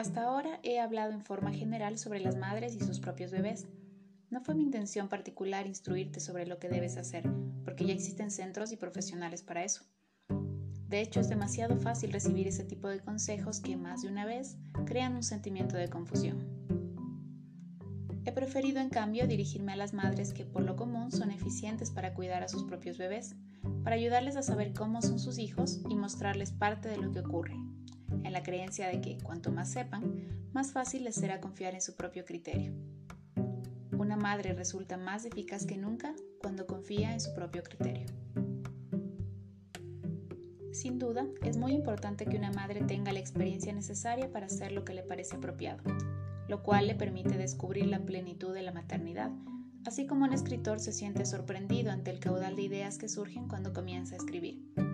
Hasta ahora he hablado en forma general sobre las madres y sus propios bebés. No fue mi intención particular instruirte sobre lo que debes hacer, porque ya existen centros y profesionales para eso. De hecho, es demasiado fácil recibir ese tipo de consejos que más de una vez crean un sentimiento de confusión. He preferido, en cambio, dirigirme a las madres que por lo común son eficientes para cuidar a sus propios bebés, para ayudarles a saber cómo son sus hijos y mostrarles parte de lo que ocurre, en la creencia de que cuanto más sepan, más fácil les será confiar en su propio criterio. Una madre resulta más eficaz que nunca cuando confía en su propio criterio. Sin duda, es muy importante que una madre tenga la experiencia necesaria para hacer lo que le parece apropiado, lo cual le permite descubrir la plenitud de la maternidad, así como un escritor se siente sorprendido ante el caudal de ideas que surgen cuando comienza a escribir.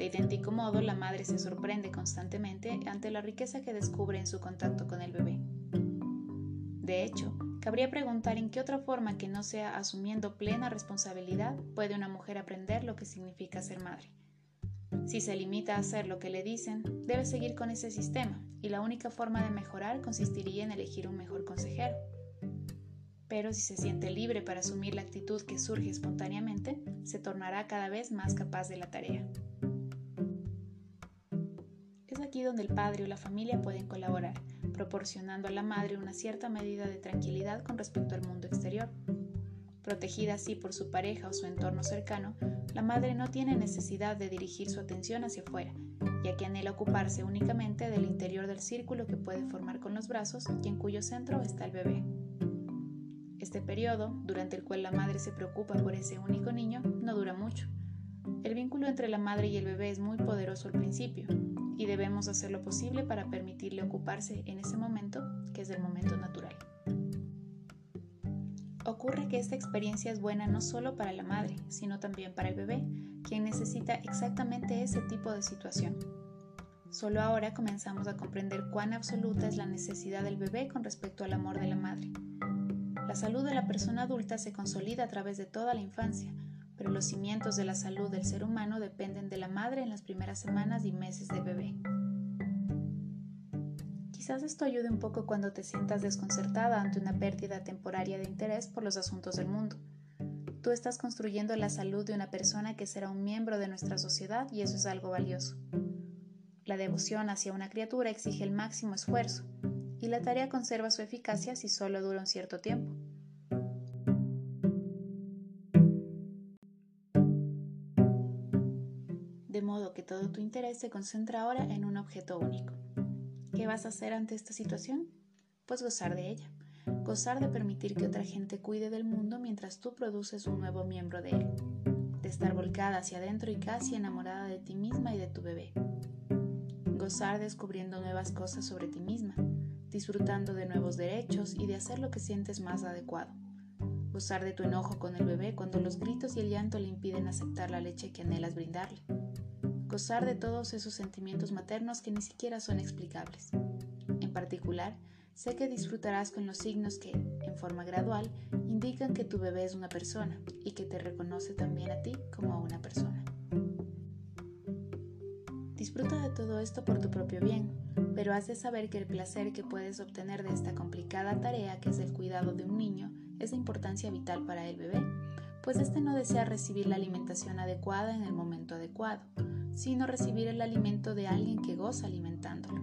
De idéntico modo, la madre se sorprende constantemente ante la riqueza que descubre en su contacto con el bebé. De hecho, cabría preguntar en qué otra forma que no sea asumiendo plena responsabilidad puede una mujer aprender lo que significa ser madre. Si se limita a hacer lo que le dicen, debe seguir con ese sistema y la única forma de mejorar consistiría en elegir un mejor consejero. Pero si se siente libre para asumir la actitud que surge espontáneamente, se tornará cada vez más capaz de la tarea. Aquí donde el padre o la familia pueden colaborar, proporcionando a la madre una cierta medida de tranquilidad con respecto al mundo exterior. Protegida así por su pareja o su entorno cercano, la madre no tiene necesidad de dirigir su atención hacia afuera, ya que anhela ocuparse únicamente del interior del círculo que puede formar con los brazos y en cuyo centro está el bebé. Este periodo, durante el cual la madre se preocupa por ese único niño, no dura mucho. El vínculo entre la madre y el bebé es muy poderoso al principio, debemos hacer lo posible para permitirle ocuparse en ese momento, que es el momento natural. Ocurre que esta experiencia es buena no solo para la madre, sino también para el bebé, quien necesita exactamente ese tipo de situación. Solo ahora comenzamos a comprender cuán absoluta es la necesidad del bebé con respecto al amor de la madre. La salud de la persona adulta se consolida a través de toda la infancia, pero los cimientos de la salud del ser humano dependen de la madre en las primeras semanas y meses del bebé. Quizás esto ayude un poco cuando te sientas desconcertada ante una pérdida temporaria de interés por los asuntos del mundo. Tú estás construyendo la salud de una persona que será un miembro de nuestra sociedad y eso es algo valioso. La devoción hacia una criatura exige el máximo esfuerzo y la tarea conserva su eficacia si solo dura un cierto tiempo. Que todo tu interés se concentra ahora en un objeto único. ¿Qué vas a hacer ante esta situación? Pues gozar de ella. Gozar de permitir que otra gente cuide del mundo mientras tú produces un nuevo miembro de él. De estar volcada hacia adentro y casi enamorada de ti misma y de tu bebé. Gozar descubriendo nuevas cosas sobre ti misma, disfrutando de nuevos derechos y de hacer lo que sientes más adecuado. Gozar de tu enojo con el bebé cuando los gritos y el llanto le impiden aceptar la leche que anhelas brindarle gozar de todos esos sentimientos maternos que ni siquiera son explicables. En particular, sé que disfrutarás con los signos que, en forma gradual, indican que tu bebé es una persona y que te reconoce también a ti como una persona. Disfruta de todo esto por tu propio bien, pero has de saber que el placer que puedes obtener de esta complicada tarea que es el cuidado de un niño es de importancia vital para el bebé, pues éste no desea recibir la alimentación adecuada en el momento adecuado, sino recibir el alimento de alguien que goza alimentándolo.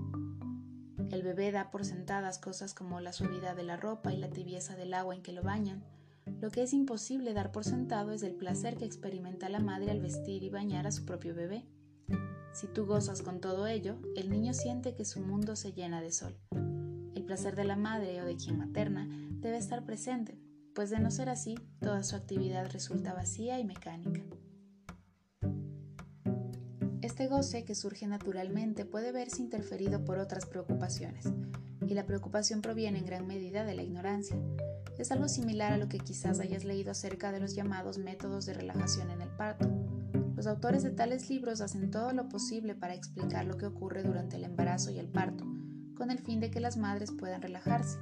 El bebé da por sentadas cosas como la suavidad de la ropa y la tibieza del agua en que lo bañan. Lo que es imposible dar por sentado es el placer que experimenta la madre al vestir y bañar a su propio bebé. Si tú gozas con todo ello, el niño siente que su mundo se llena de sol. El placer de la madre o de quien materna debe estar presente, pues de no ser así, toda su actividad resulta vacía y mecánica. Este goce que surge naturalmente puede verse interferido por otras preocupaciones, y la preocupación proviene en gran medida de la ignorancia. Es algo similar a lo que quizás hayas leído acerca de los llamados métodos de relajación en el parto. Los autores de tales libros hacen todo lo posible para explicar lo que ocurre durante el embarazo y el parto, con el fin de que las madres puedan relajarse,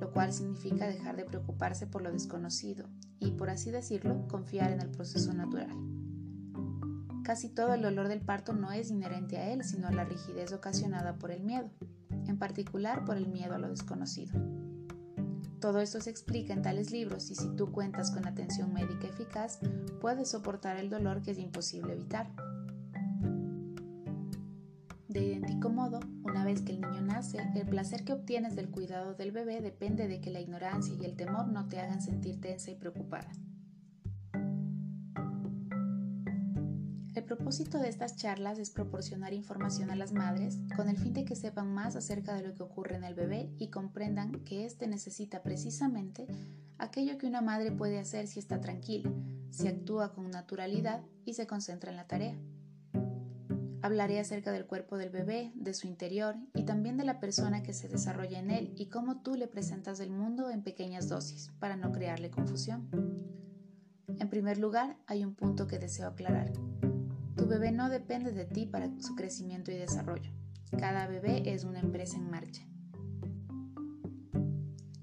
lo cual significa dejar de preocuparse por lo desconocido y, por así decirlo, confiar en el proceso natural. Casi todo el dolor del parto no es inherente a él, sino a la rigidez ocasionada por el miedo. En particular por el miedo a lo desconocido. Todo esto se explica en tales libros y si tú cuentas con atención médica eficaz, puedes soportar el dolor que es imposible evitar. De idéntico modo, una vez que el niño nace, el placer que obtienes del cuidado del bebé depende de que la ignorancia y el temor no te hagan sentir tensa y preocupada. El propósito de estas charlas es proporcionar información a las madres con el fin de que sepan más acerca de lo que ocurre en el bebé y comprendan que éste necesita precisamente aquello que una madre puede hacer si está tranquila, si actúa con naturalidad y se concentra en la tarea. Hablaré acerca del cuerpo del bebé, de su interior y también de la persona que se desarrolla en él y cómo tú le presentas el mundo en pequeñas dosis para no crearle confusión. En primer lugar, hay un punto que deseo aclarar. Bebé no depende de ti para su crecimiento y desarrollo. Cada bebé es una empresa en marcha.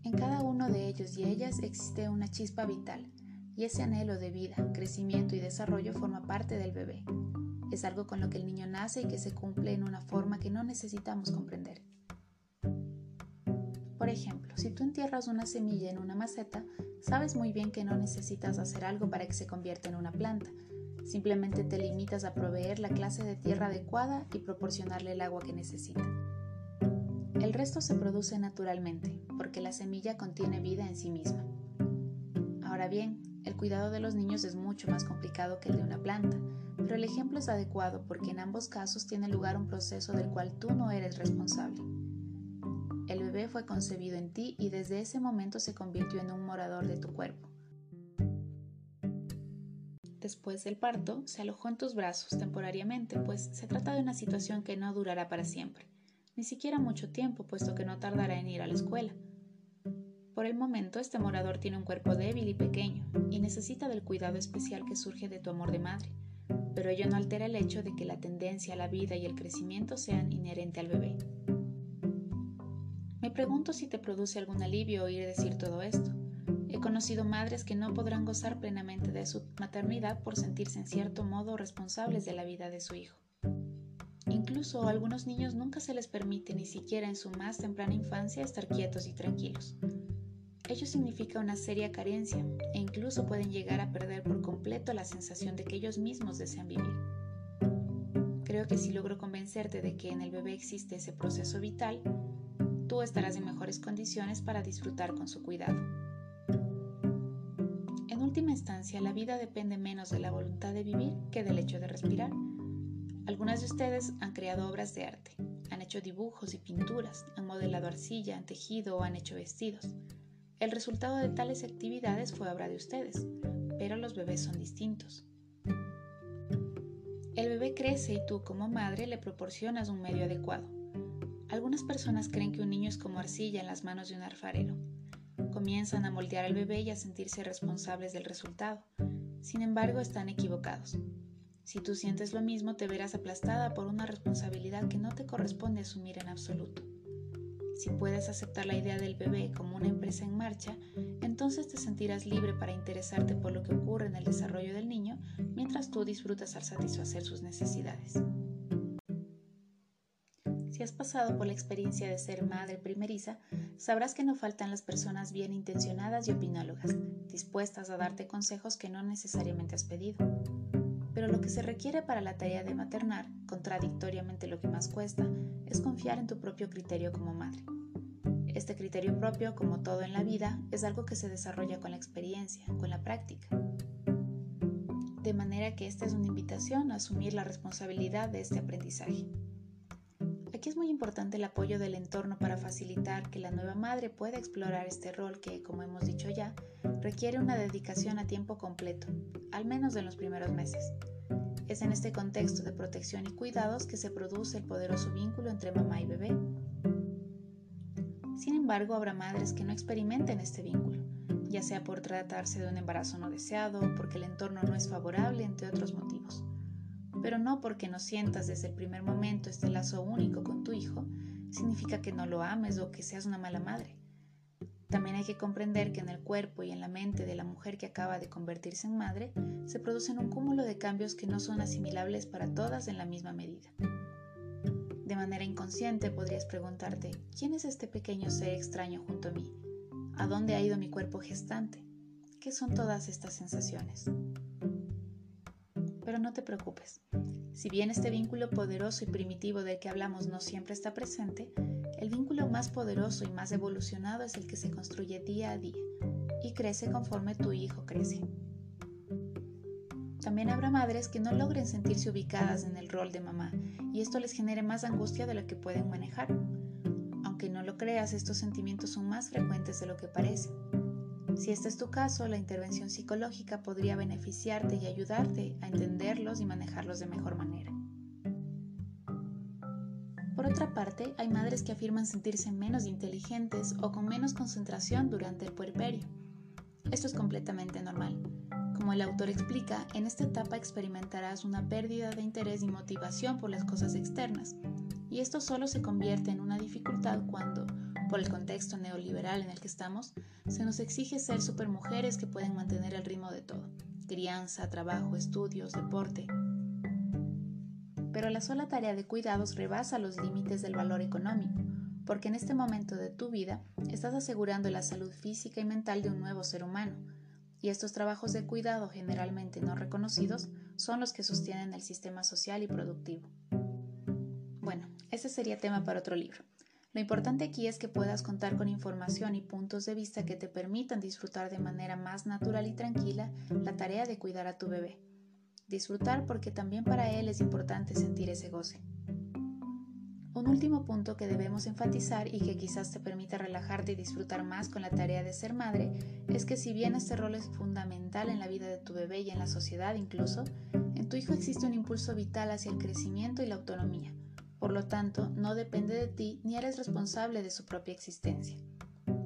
En cada uno de ellos y ellas existe una chispa vital, y ese anhelo de vida, crecimiento y desarrollo forma parte del bebé. Es algo con lo que el niño nace y que se cumple en una forma que no necesitamos comprender. Por ejemplo, si tú entierras una semilla en una maceta, sabes muy bien que no necesitas hacer algo para que se convierta en una planta, Simplemente te limitas a proveer la clase de tierra adecuada y proporcionarle el agua que necesita. El resto se produce naturalmente, porque la semilla contiene vida en sí misma. Ahora bien, el cuidado de los niños es mucho más complicado que el de una planta, pero el ejemplo es adecuado porque en ambos casos tiene lugar un proceso del cual tú no eres responsable. El bebé fue concebido en ti y desde ese momento se convirtió en un morador de tu cuerpo después del parto, se alojó en tus brazos temporariamente, pues se trata de una situación que no durará para siempre, ni siquiera mucho tiempo, puesto que no tardará en ir a la escuela. Por el momento, este morador tiene un cuerpo débil y pequeño, y necesita del cuidado especial que surge de tu amor de madre, pero ello no altera el hecho de que la tendencia a la vida y el crecimiento sean inherente al bebé. Me pregunto si te produce algún alivio oír decir todo esto. He conocido madres que no podrán gozar plenamente de su maternidad por sentirse en cierto modo responsables de la vida de su hijo. Incluso a algunos niños nunca se les permite ni siquiera en su más temprana infancia estar quietos y tranquilos. Ello significa una seria carencia e incluso pueden llegar a perder por completo la sensación de que ellos mismos desean vivir. Creo que si logro convencerte de que en el bebé existe ese proceso vital, tú estarás en mejores condiciones para disfrutar con su cuidado última instancia, la vida depende menos de la voluntad de vivir que del hecho de respirar. Algunas de ustedes han creado obras de arte, han hecho dibujos y pinturas, han modelado arcilla, han tejido o han hecho vestidos. El resultado de tales actividades fue obra de ustedes, pero los bebés son distintos. El bebé crece y tú como madre le proporcionas un medio adecuado. Algunas personas creen que un niño es como arcilla en las manos de un alfarero comienzan a moldear al bebé y a sentirse responsables del resultado. Sin embargo, están equivocados. Si tú sientes lo mismo, te verás aplastada por una responsabilidad que no te corresponde asumir en absoluto. Si puedes aceptar la idea del bebé como una empresa en marcha, entonces te sentirás libre para interesarte por lo que ocurre en el desarrollo del niño mientras tú disfrutas al satisfacer sus necesidades. Si has pasado por la experiencia de ser madre primeriza, sabrás que no faltan las personas bien intencionadas y opinólogas, dispuestas a darte consejos que no necesariamente has pedido. Pero lo que se requiere para la tarea de maternar, contradictoriamente lo que más cuesta, es confiar en tu propio criterio como madre. Este criterio propio, como todo en la vida, es algo que se desarrolla con la experiencia, con la práctica. De manera que esta es una invitación a asumir la responsabilidad de este aprendizaje. Es muy importante el apoyo del entorno para facilitar que la nueva madre pueda explorar este rol que, como hemos dicho ya, requiere una dedicación a tiempo completo, al menos en los primeros meses. Es en este contexto de protección y cuidados que se produce el poderoso vínculo entre mamá y bebé. Sin embargo, habrá madres que no experimenten este vínculo, ya sea por tratarse de un embarazo no deseado, porque el entorno no es favorable, entre otros motivos pero no porque no sientas desde el primer momento este lazo único con tu hijo, significa que no lo ames o que seas una mala madre. También hay que comprender que en el cuerpo y en la mente de la mujer que acaba de convertirse en madre se producen un cúmulo de cambios que no son asimilables para todas en la misma medida. De manera inconsciente podrías preguntarte, ¿quién es este pequeño ser extraño junto a mí? ¿A dónde ha ido mi cuerpo gestante? ¿Qué son todas estas sensaciones? Pero no te preocupes. Si bien este vínculo poderoso y primitivo del que hablamos no siempre está presente, el vínculo más poderoso y más evolucionado es el que se construye día a día y crece conforme tu hijo crece. También habrá madres que no logren sentirse ubicadas en el rol de mamá y esto les genere más angustia de la que pueden manejar. Aunque no lo creas, estos sentimientos son más frecuentes de lo que parece. Si este es tu caso, la intervención psicológica podría beneficiarte y ayudarte a entenderlos y manejarlos de mejor manera. Por otra parte, hay madres que afirman sentirse menos inteligentes o con menos concentración durante el puerperio. Esto es completamente normal. Como el autor explica, en esta etapa experimentarás una pérdida de interés y motivación por las cosas externas, y esto solo se convierte en una dificultad cuando, por el contexto neoliberal en el que estamos, se nos exige ser supermujeres que pueden mantener el ritmo de todo, crianza, trabajo, estudios, deporte. Pero la sola tarea de cuidados rebasa los límites del valor económico, porque en este momento de tu vida estás asegurando la salud física y mental de un nuevo ser humano, y estos trabajos de cuidado generalmente no reconocidos son los que sostienen el sistema social y productivo. Bueno, ese sería tema para otro libro. Lo importante aquí es que puedas contar con información y puntos de vista que te permitan disfrutar de manera más natural y tranquila la tarea de cuidar a tu bebé. Disfrutar porque también para él es importante sentir ese goce. Un último punto que debemos enfatizar y que quizás te permita relajarte y disfrutar más con la tarea de ser madre es que si bien este rol es fundamental en la vida de tu bebé y en la sociedad incluso, en tu hijo existe un impulso vital hacia el crecimiento y la autonomía. Por lo tanto, no depende de ti ni eres responsable de su propia existencia.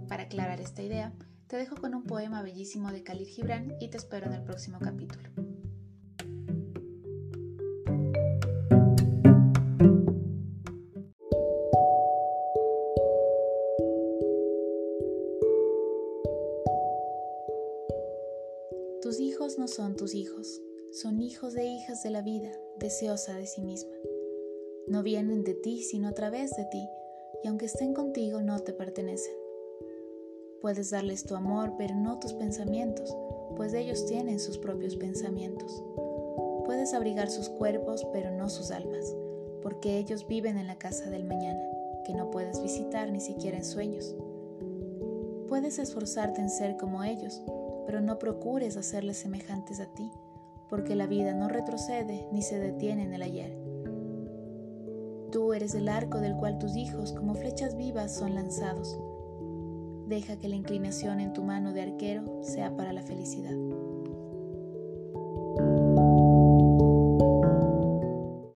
Para aclarar esta idea, te dejo con un poema bellísimo de Khalil Gibran y te espero en el próximo capítulo. Tus hijos no son tus hijos, son hijos de hijas de la vida, deseosa de sí misma. No vienen de ti, sino a través de ti, y aunque estén contigo, no te pertenecen. Puedes darles tu amor, pero no tus pensamientos, pues ellos tienen sus propios pensamientos. Puedes abrigar sus cuerpos, pero no sus almas, porque ellos viven en la casa del mañana, que no puedes visitar ni siquiera en sueños. Puedes esforzarte en ser como ellos, pero no procures hacerles semejantes a ti, porque la vida no retrocede ni se detiene en el ayer. Tú eres el arco del cual tus hijos, como flechas vivas, son lanzados. Deja que la inclinación en tu mano de arquero sea para la felicidad.